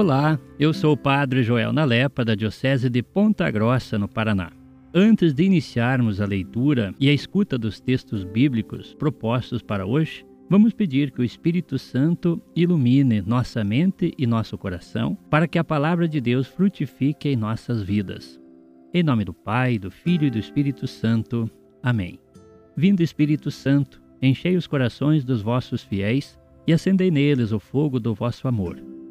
Olá, eu sou o Padre Joel Nalepa, da Diocese de Ponta Grossa, no Paraná. Antes de iniciarmos a leitura e a escuta dos textos bíblicos propostos para hoje, vamos pedir que o Espírito Santo ilumine nossa mente e nosso coração para que a palavra de Deus frutifique em nossas vidas. Em nome do Pai, do Filho e do Espírito Santo. Amém. Vindo Espírito Santo, enchei os corações dos vossos fiéis e acendei neles o fogo do vosso amor.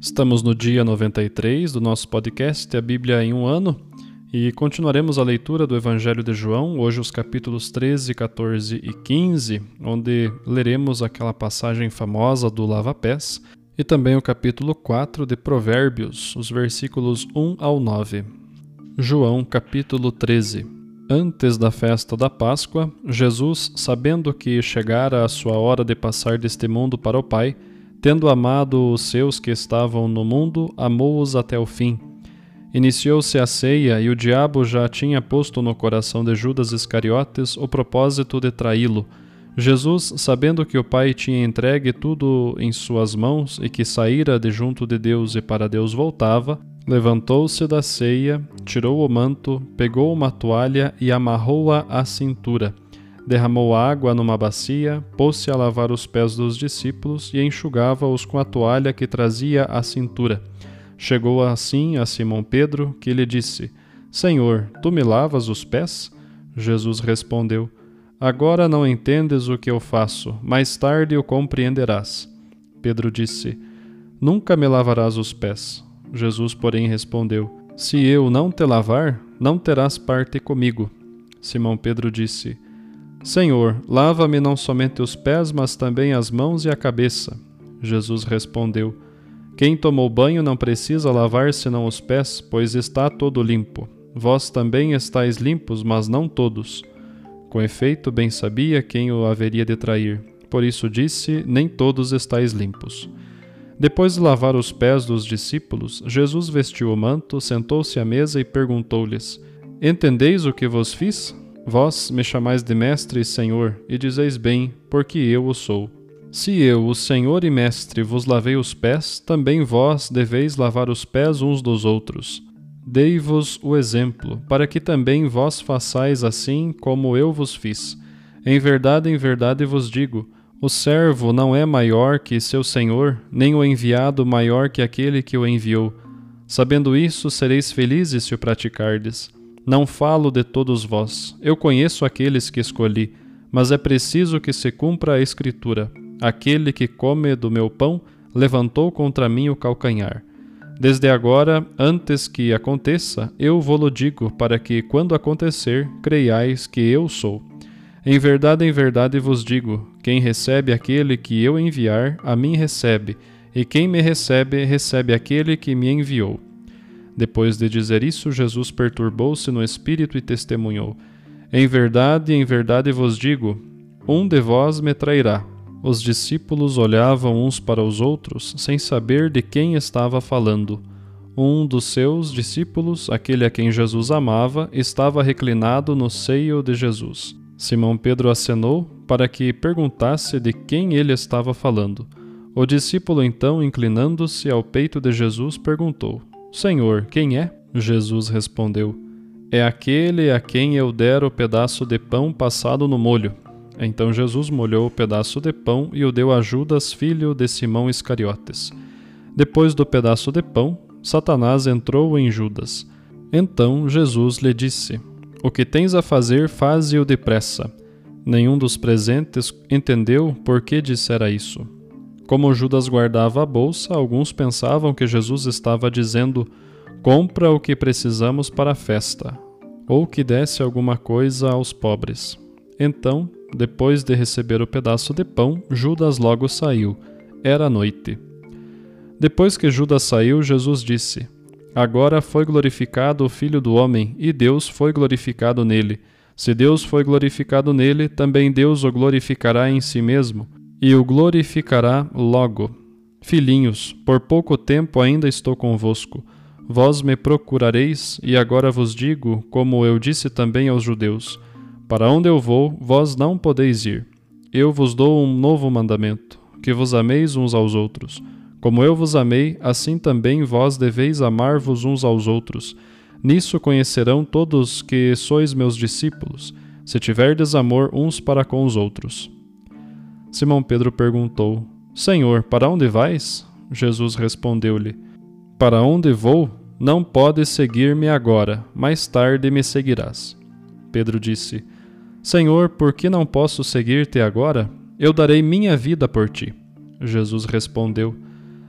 Estamos no dia 93 do nosso podcast A Bíblia em um Ano e continuaremos a leitura do Evangelho de João, hoje os capítulos 13, 14 e 15, onde leremos aquela passagem famosa do lava-pés, e também o capítulo 4 de Provérbios, os versículos 1 ao 9. João, capítulo 13. Antes da festa da Páscoa, Jesus, sabendo que chegara a sua hora de passar deste mundo para o Pai, Tendo amado os seus que estavam no mundo, amou-os até o fim. Iniciou-se a ceia e o diabo já tinha posto no coração de Judas Iscariotes o propósito de traí-lo. Jesus, sabendo que o Pai tinha entregue tudo em suas mãos e que saíra de junto de Deus e para Deus voltava, levantou-se da ceia, tirou o manto, pegou uma toalha e amarrou-a à cintura derramou água numa bacia, pôs-se a lavar os pés dos discípulos e enxugava-os com a toalha que trazia à cintura. Chegou assim a Simão Pedro, que lhe disse: Senhor, tu me lavas os pés? Jesus respondeu: Agora não entendes o que eu faço, mais tarde o compreenderás. Pedro disse: Nunca me lavarás os pés. Jesus, porém, respondeu: Se eu não te lavar, não terás parte comigo. Simão Pedro disse: Senhor, lava-me não somente os pés, mas também as mãos e a cabeça. Jesus respondeu: Quem tomou banho não precisa lavar senão os pés, pois está todo limpo. Vós também estáis limpos, mas não todos. Com efeito, bem sabia quem o haveria de trair. Por isso disse: Nem todos estáis limpos. Depois de lavar os pés dos discípulos, Jesus vestiu o manto, sentou-se à mesa e perguntou-lhes: Entendeis o que vos fiz? Vós me chamais de Mestre e Senhor, e dizeis bem, porque eu o sou. Se eu, o Senhor e Mestre, vos lavei os pés, também vós deveis lavar os pés uns dos outros. Dei-vos o exemplo, para que também vós façais assim como eu vos fiz. Em verdade, em verdade vos digo: o servo não é maior que seu senhor, nem o enviado maior que aquele que o enviou. Sabendo isso, sereis felizes se o praticardes. Não falo de todos vós, eu conheço aqueles que escolhi, mas é preciso que se cumpra a Escritura: aquele que come do meu pão levantou contra mim o calcanhar. Desde agora, antes que aconteça, eu vou-lo digo, para que, quando acontecer, creiais que eu sou. Em verdade, em verdade vos digo: quem recebe aquele que eu enviar, a mim recebe, e quem me recebe, recebe aquele que me enviou. Depois de dizer isso, Jesus perturbou-se no espírito e testemunhou: Em verdade, em verdade vos digo, um de vós me trairá. Os discípulos olhavam uns para os outros, sem saber de quem estava falando. Um dos seus discípulos, aquele a quem Jesus amava, estava reclinado no seio de Jesus. Simão Pedro acenou para que perguntasse de quem ele estava falando. O discípulo, então, inclinando-se ao peito de Jesus, perguntou: Senhor, quem é? Jesus respondeu: É aquele a quem eu der o pedaço de pão passado no molho. Então Jesus molhou o pedaço de pão e o deu a Judas, filho de Simão Iscariotes. Depois do pedaço de pão, Satanás entrou em Judas. Então Jesus lhe disse: O que tens a fazer, faze-o depressa. Nenhum dos presentes entendeu por que dissera isso. Como Judas guardava a bolsa, alguns pensavam que Jesus estava dizendo: Compra o que precisamos para a festa, ou que desse alguma coisa aos pobres. Então depois de receber o pedaço de pão, Judas logo saiu. Era noite. Depois que Judas saiu, Jesus disse: Agora foi glorificado o Filho do Homem, e Deus foi glorificado nele. Se Deus foi glorificado nele, também Deus o glorificará em si mesmo, e o glorificará logo. Filhinhos, por pouco tempo ainda estou convosco. Vós me procurareis, e agora vos digo, como eu disse também aos judeus: para onde eu vou, vós não podeis ir. Eu vos dou um novo mandamento: que vos ameis uns aos outros. Como eu vos amei, assim também vós deveis amar-vos uns aos outros. Nisso conhecerão todos que sois meus discípulos, se tiverdes amor uns para com os outros. Simão Pedro perguntou: Senhor, para onde vais? Jesus respondeu-lhe: Para onde vou? Não podes seguir-me agora, mais tarde me seguirás. Pedro disse: Senhor, por que não posso seguir-te agora? Eu darei minha vida por ti. Jesus respondeu: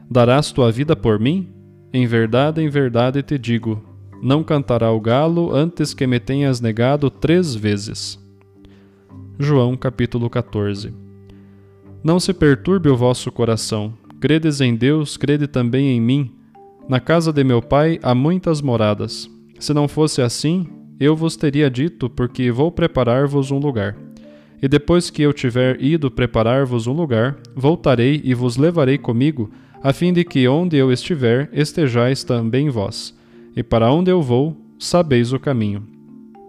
Darás tua vida por mim? Em verdade, em verdade te digo: não cantará o galo antes que me tenhas negado três vezes. João capítulo 14 Não se perturbe o vosso coração. Credes em Deus, crede também em mim. Na casa de meu pai há muitas moradas. Se não fosse assim, eu vos teria dito, porque vou preparar-vos um lugar. E depois que eu tiver ido preparar-vos um lugar, voltarei e vos levarei comigo, a fim de que onde eu estiver, estejais também vós. E para onde eu vou, sabeis o caminho.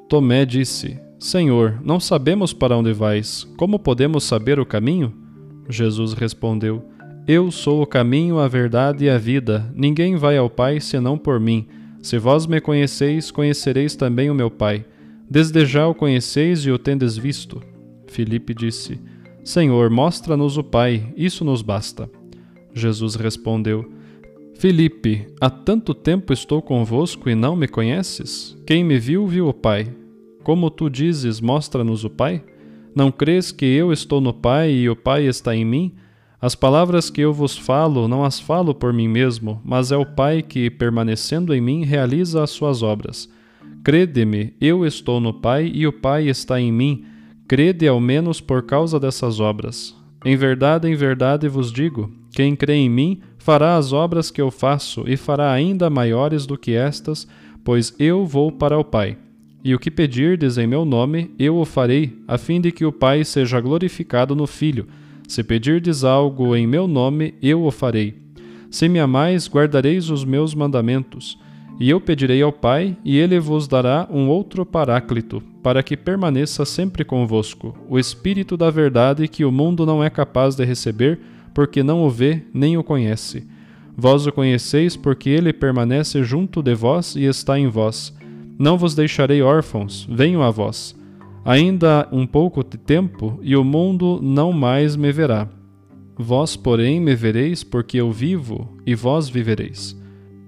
Tomé disse: Senhor, não sabemos para onde vais, como podemos saber o caminho? Jesus respondeu: Eu sou o caminho, a verdade e a vida. Ninguém vai ao Pai senão por mim. Se vós me conheceis, conhecereis também o meu Pai. Desde já o conheceis e o tendes visto. Filipe disse: Senhor, mostra-nos o Pai, isso nos basta. Jesus respondeu: Filipe, há tanto tempo estou convosco e não me conheces? Quem me viu, viu o Pai. Como tu dizes, mostra-nos o Pai? Não crês que eu estou no Pai e o Pai está em mim? As palavras que eu vos falo, não as falo por mim mesmo, mas é o Pai que, permanecendo em mim, realiza as suas obras. Crede-me, eu estou no Pai e o Pai está em mim. Crede ao menos por causa dessas obras. Em verdade, em verdade vos digo: quem crê em mim fará as obras que eu faço e fará ainda maiores do que estas, pois eu vou para o Pai. E o que pedirdes em meu nome, eu o farei, a fim de que o Pai seja glorificado no Filho. Se pedirdes algo em meu nome, eu o farei. Se me amais, guardareis os meus mandamentos. E eu pedirei ao Pai, e ele vos dará um outro Paráclito, para que permaneça sempre convosco, o Espírito da Verdade que o mundo não é capaz de receber, porque não o vê nem o conhece. Vós o conheceis, porque ele permanece junto de vós e está em vós. Não vos deixarei órfãos, venho a vós. Ainda um pouco de tempo, e o mundo não mais me verá. Vós, porém, me vereis, porque eu vivo, e vós vivereis.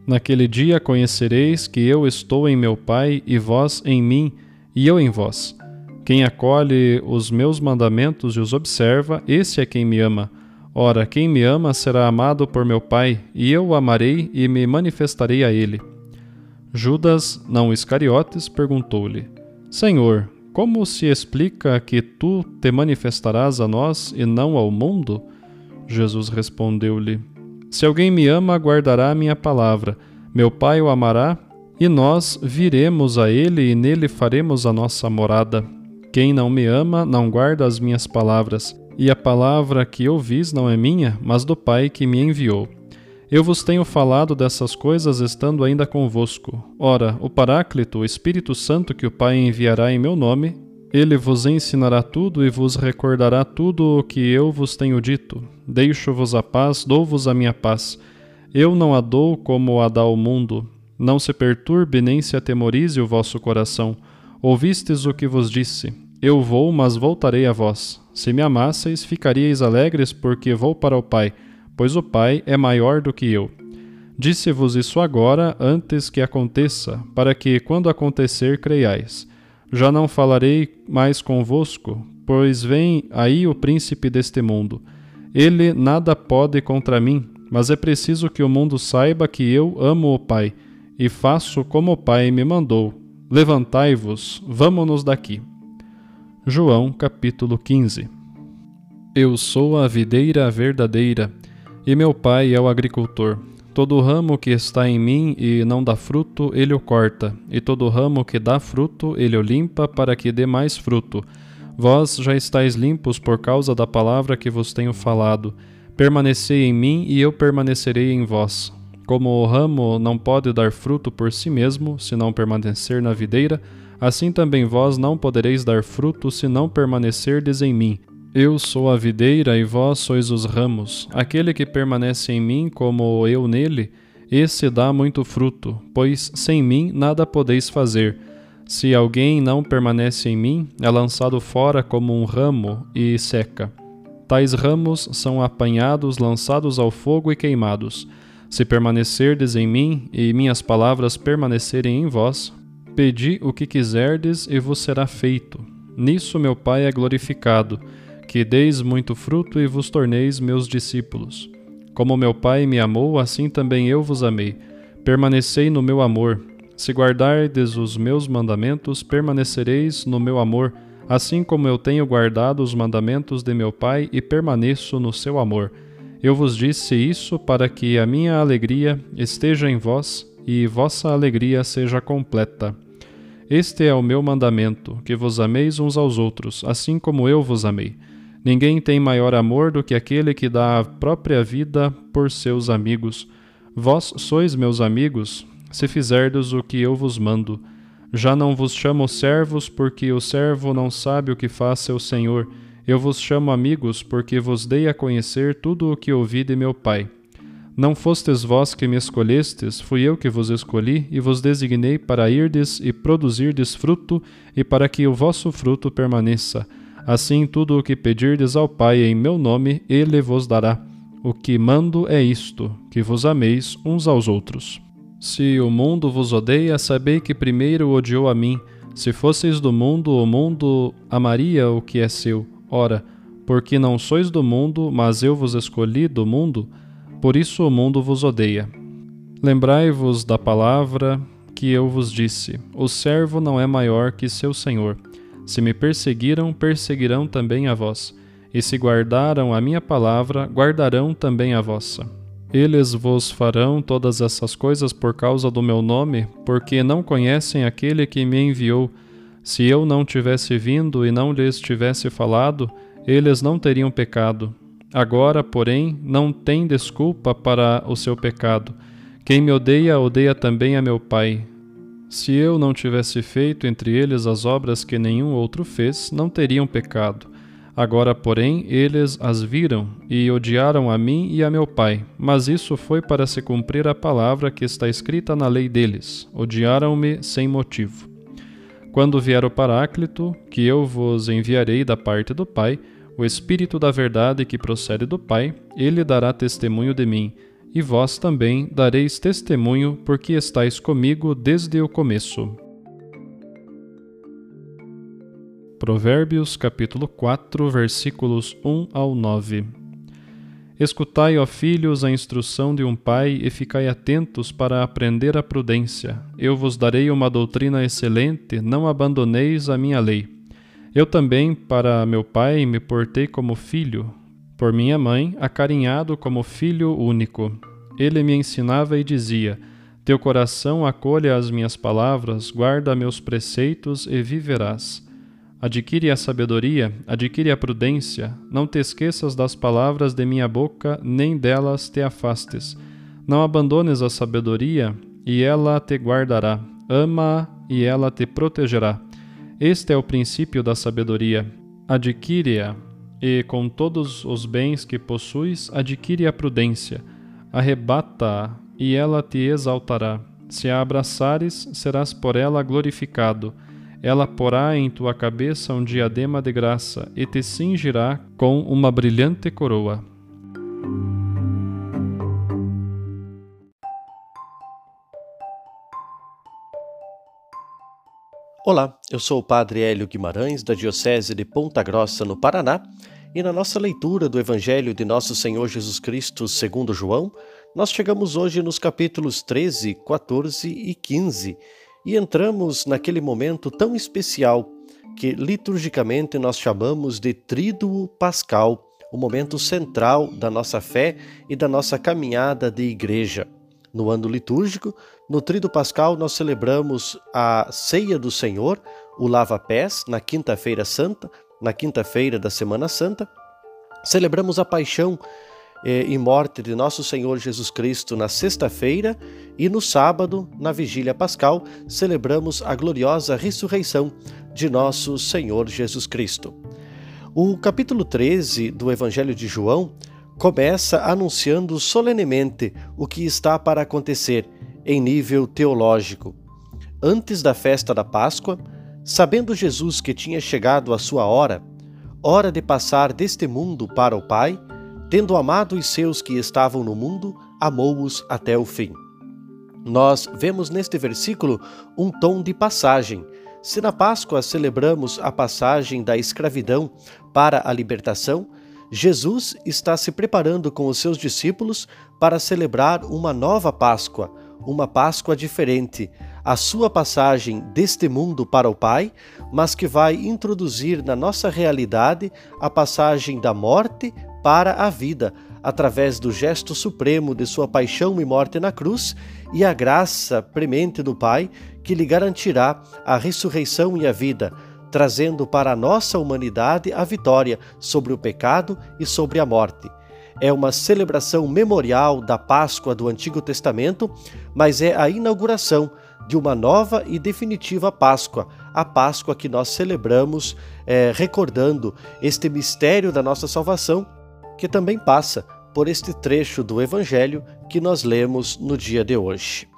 Naquele dia conhecereis que eu estou em meu Pai, e vós em mim, e eu em vós. Quem acolhe os meus mandamentos e os observa, esse é quem me ama. Ora, quem me ama será amado por meu Pai, e eu o amarei e me manifestarei a ele. Judas, não Iscariotes, perguntou-lhe: Senhor, como se explica que tu te manifestarás a nós e não ao mundo? Jesus respondeu-lhe: Se alguém me ama, guardará a minha palavra. Meu Pai o amará, E nós viremos a ele e nele faremos a nossa morada. Quem não me ama não guarda as minhas palavras, e a palavra que ouvis não é minha, mas do Pai que me enviou. Eu vos tenho falado dessas coisas estando ainda convosco. Ora, o Paráclito, o Espírito Santo que o Pai enviará em meu nome, ele vos ensinará tudo e vos recordará tudo o que eu vos tenho dito. Deixo-vos a paz, dou-vos a minha paz. Eu não a dou como a dá o mundo. Não se perturbe nem se atemorize o vosso coração. Ouvistes o que vos disse. Eu vou, mas voltarei a vós. Se me amasseis, ficaríeis alegres, porque vou para o Pai, pois o Pai é maior do que eu. Disse-vos isso agora, antes que aconteça, para que, quando acontecer, creiais. Já não falarei mais convosco, pois vem aí o príncipe deste mundo. Ele nada pode contra mim, mas é preciso que o mundo saiba que eu amo o Pai, e faço como o Pai me mandou. Levantai-vos, vamo-nos daqui. João capítulo 15 Eu sou a videira verdadeira, e meu Pai é o agricultor. Todo ramo que está em mim e não dá fruto, ele o corta, e todo ramo que dá fruto, ele o limpa para que dê mais fruto. Vós já estáis limpos por causa da palavra que vos tenho falado. Permanecei em mim e eu permanecerei em vós. Como o ramo não pode dar fruto por si mesmo, se não permanecer na videira, assim também vós não podereis dar fruto se não permanecerdes em mim. Eu sou a videira e vós sois os ramos. Aquele que permanece em mim, como eu nele, esse dá muito fruto, pois sem mim nada podeis fazer. Se alguém não permanece em mim, é lançado fora como um ramo e seca. Tais ramos são apanhados, lançados ao fogo e queimados. Se permanecerdes em mim e minhas palavras permanecerem em vós, pedi o que quiserdes e vos será feito. Nisso meu Pai é glorificado que deis muito fruto e vos torneis meus discípulos. Como meu Pai me amou, assim também eu vos amei. Permanecei no meu amor. Se guardardes os meus mandamentos, permanecereis no meu amor, assim como eu tenho guardado os mandamentos de meu Pai e permaneço no seu amor. Eu vos disse isso para que a minha alegria esteja em vós e vossa alegria seja completa. Este é o meu mandamento, que vos ameis uns aos outros, assim como eu vos amei. Ninguém tem maior amor do que aquele que dá a própria vida por seus amigos. Vós sois meus amigos, se fizerdes o que eu vos mando. Já não vos chamo servos, porque o servo não sabe o que faz seu senhor. Eu vos chamo amigos, porque vos dei a conhecer tudo o que ouvi de meu Pai. Não fostes vós que me escolhestes, fui eu que vos escolhi e vos designei para irdes e produzirdes fruto, e para que o vosso fruto permaneça Assim, tudo o que pedirdes ao Pai em meu nome, ele vos dará. O que mando é isto: que vos ameis uns aos outros. Se o mundo vos odeia, sabei que primeiro odiou a mim. Se fosseis do mundo, o mundo amaria o que é seu. Ora, porque não sois do mundo, mas eu vos escolhi do mundo, por isso o mundo vos odeia. Lembrai-vos da palavra que eu vos disse: O servo não é maior que seu senhor. Se me perseguiram, perseguirão também a vós. E se guardaram a minha palavra, guardarão também a vossa. Eles vos farão todas essas coisas por causa do meu nome, porque não conhecem aquele que me enviou. Se eu não tivesse vindo e não lhes tivesse falado, eles não teriam pecado. Agora, porém, não tem desculpa para o seu pecado. Quem me odeia, odeia também a meu Pai. Se eu não tivesse feito entre eles as obras que nenhum outro fez, não teriam pecado. Agora, porém, eles as viram e odiaram a mim e a meu Pai. Mas isso foi para se cumprir a palavra que está escrita na lei deles: odiaram-me sem motivo. Quando vier o Paráclito, que eu vos enviarei da parte do Pai, o Espírito da Verdade que procede do Pai, ele dará testemunho de mim e vós também dareis testemunho, porque estáis comigo desde o começo. Provérbios capítulo 4, versículos 1 ao 9. Escutai, ó filhos, a instrução de um pai e ficai atentos para aprender a prudência. Eu vos darei uma doutrina excelente, não abandoneis a minha lei. Eu também, para meu pai, me portei como filho, por minha mãe, acarinhado como filho único. Ele me ensinava e dizia: Teu coração acolha as minhas palavras, guarda meus preceitos e viverás. Adquire a sabedoria, adquire a prudência, não te esqueças das palavras de minha boca, nem delas te afastes. Não abandones a sabedoria, e ela te guardará. Ama-a, e ela te protegerá. Este é o princípio da sabedoria. Adquire-a, e com todos os bens que possuis, adquire a prudência. Arrebata-a, e ela te exaltará. Se a abraçares, serás por ela glorificado ela porá em tua cabeça um diadema de graça e te cingirá com uma brilhante coroa. Olá, eu sou o Padre Hélio Guimarães, da Diocese de Ponta Grossa, no Paraná, e na nossa leitura do Evangelho de Nosso Senhor Jesus Cristo segundo João, nós chegamos hoje nos capítulos 13, 14 e 15 e entramos naquele momento tão especial que liturgicamente nós chamamos de Tríduo Pascal, o momento central da nossa fé e da nossa caminhada de igreja. No ano litúrgico, no Tríduo Pascal, nós celebramos a Ceia do Senhor, o Lava-Pés, na Quinta-feira Santa, na quinta-feira da Semana Santa. Celebramos a Paixão eh, e morte de nosso Senhor Jesus Cristo na sexta-feira e no sábado, na vigília pascal, celebramos a gloriosa ressurreição de nosso Senhor Jesus Cristo. O capítulo 13 do Evangelho de João começa anunciando solenemente o que está para acontecer em nível teológico. Antes da festa da Páscoa, sabendo Jesus que tinha chegado a sua hora, hora de passar deste mundo para o Pai, Tendo amado os seus que estavam no mundo, amou-os até o fim. Nós vemos neste versículo um tom de passagem. Se na Páscoa celebramos a passagem da escravidão para a libertação, Jesus está se preparando com os seus discípulos para celebrar uma nova Páscoa, uma Páscoa diferente, a sua passagem deste mundo para o Pai, mas que vai introduzir na nossa realidade a passagem da morte para a vida, através do gesto supremo de sua paixão e morte na cruz e a graça premente do Pai que lhe garantirá a ressurreição e a vida, trazendo para a nossa humanidade a vitória sobre o pecado e sobre a morte. É uma celebração memorial da Páscoa do Antigo Testamento, mas é a inauguração de uma nova e definitiva Páscoa, a Páscoa que nós celebramos, é, recordando este mistério da nossa salvação que também passa por este trecho do Evangelho que nós lemos no dia de hoje.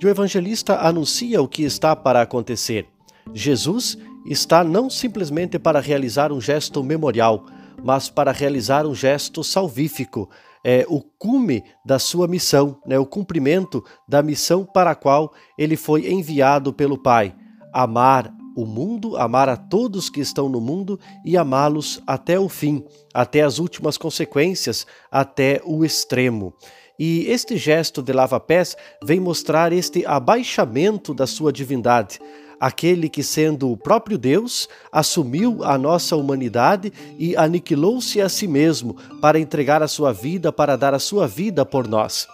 E o evangelista anuncia o que está para acontecer. Jesus está não simplesmente para realizar um gesto memorial, mas para realizar um gesto salvífico, é o cume da sua missão, né, o cumprimento da missão para a qual ele foi enviado pelo Pai: amar o mundo, amar a todos que estão no mundo e amá-los até o fim, até as últimas consequências, até o extremo. E este gesto de lava-pés vem mostrar este abaixamento da sua divindade, aquele que, sendo o próprio Deus, assumiu a nossa humanidade e aniquilou-se a si mesmo para entregar a sua vida, para dar a sua vida por nós.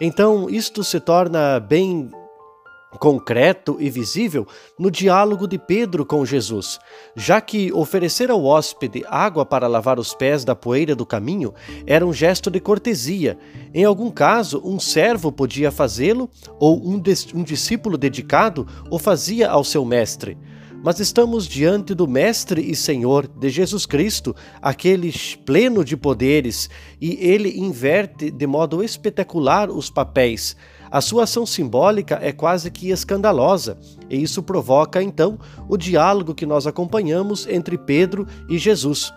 Então, isto se torna bem concreto e visível no diálogo de Pedro com Jesus, já que oferecer ao hóspede água para lavar os pés da poeira do caminho era um gesto de cortesia. Em algum caso, um servo podia fazê-lo ou um, um discípulo dedicado o fazia ao seu mestre mas estamos diante do Mestre e Senhor de Jesus Cristo, aquele pleno de poderes, e ele inverte de modo espetacular os papéis. A sua ação simbólica é quase que escandalosa, e isso provoca então o diálogo que nós acompanhamos entre Pedro e Jesus.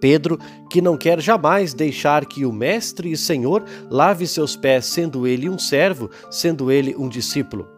Pedro, que não quer jamais deixar que o Mestre e Senhor lave seus pés, sendo ele um servo, sendo ele um discípulo.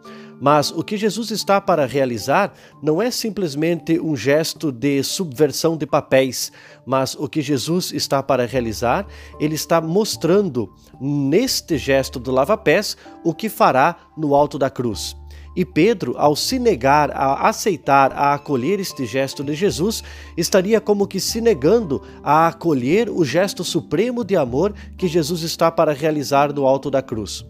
Mas o que Jesus está para realizar não é simplesmente um gesto de subversão de papéis, mas o que Jesus está para realizar, ele está mostrando neste gesto do lava-pés o que fará no alto da cruz. E Pedro, ao se negar a aceitar, a acolher este gesto de Jesus, estaria como que se negando a acolher o gesto supremo de amor que Jesus está para realizar no alto da cruz.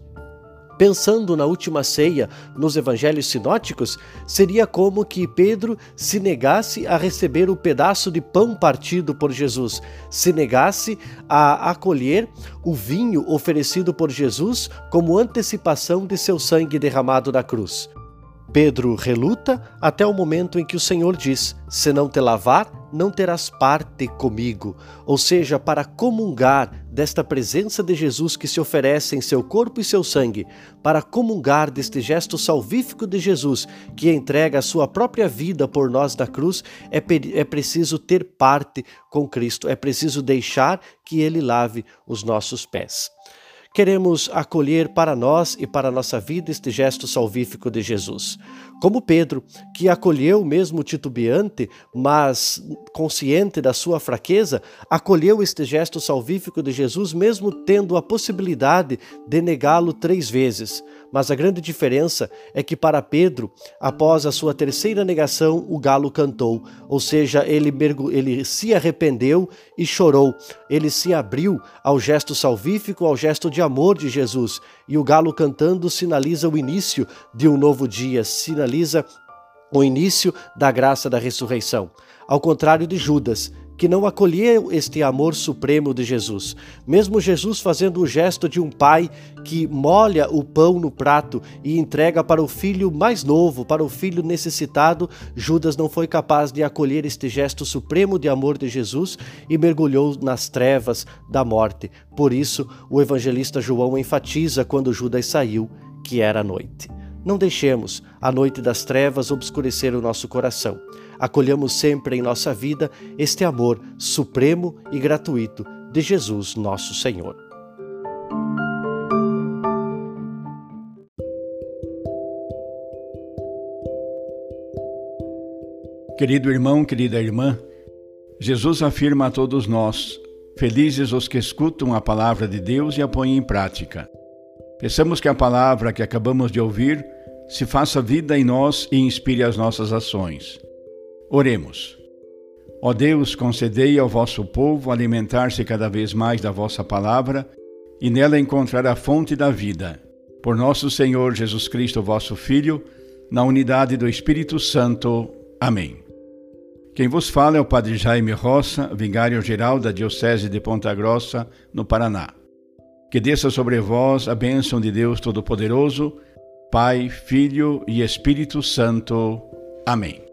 Pensando na última ceia nos evangelhos sinóticos, seria como que Pedro se negasse a receber o pedaço de pão partido por Jesus, se negasse a acolher o vinho oferecido por Jesus como antecipação de seu sangue derramado na cruz. Pedro reluta até o momento em que o Senhor diz: Se não te lavar, não terás parte comigo. Ou seja, para comungar desta presença de Jesus que se oferece em seu corpo e seu sangue, para comungar deste gesto salvífico de Jesus que entrega a sua própria vida por nós na cruz, é, é preciso ter parte com Cristo, é preciso deixar que ele lave os nossos pés queremos acolher para nós e para a nossa vida este gesto salvífico de Jesus. Como Pedro, que acolheu mesmo titubeante, mas consciente da sua fraqueza, acolheu este gesto salvífico de Jesus, mesmo tendo a possibilidade de negá-lo três vezes. Mas a grande diferença é que para Pedro, após a sua terceira negação, o galo cantou, ou seja, ele, ele se arrependeu e chorou, ele se abriu ao gesto salvífico, ao gesto de amor de Jesus, e o galo cantando sinaliza o início de um novo dia, sinaliza o início da graça da ressurreição. Ao contrário de Judas, que não acolheu este amor supremo de Jesus. Mesmo Jesus fazendo o gesto de um pai que molha o pão no prato e entrega para o filho mais novo, para o filho necessitado, Judas não foi capaz de acolher este gesto supremo de amor de Jesus e mergulhou nas trevas da morte. Por isso, o evangelista João enfatiza quando Judas saiu que era noite. Não deixemos a noite das trevas obscurecer o nosso coração. Acolhamos sempre em nossa vida este amor supremo e gratuito de Jesus, nosso Senhor. Querido irmão, querida irmã, Jesus afirma a todos nós: Felizes os que escutam a palavra de Deus e a põem em prática. Peçamos que a palavra que acabamos de ouvir se faça vida em nós e inspire as nossas ações. Oremos. Ó Deus, concedei ao vosso povo alimentar-se cada vez mais da vossa palavra e nela encontrar a fonte da vida. Por nosso Senhor Jesus Cristo, vosso Filho, na unidade do Espírito Santo. Amém. Quem vos fala é o Padre Jaime Roça, vigário-geral da Diocese de Ponta Grossa, no Paraná. Que desça sobre vós a bênção de Deus Todo-Poderoso, Pai, Filho e Espírito Santo. Amém.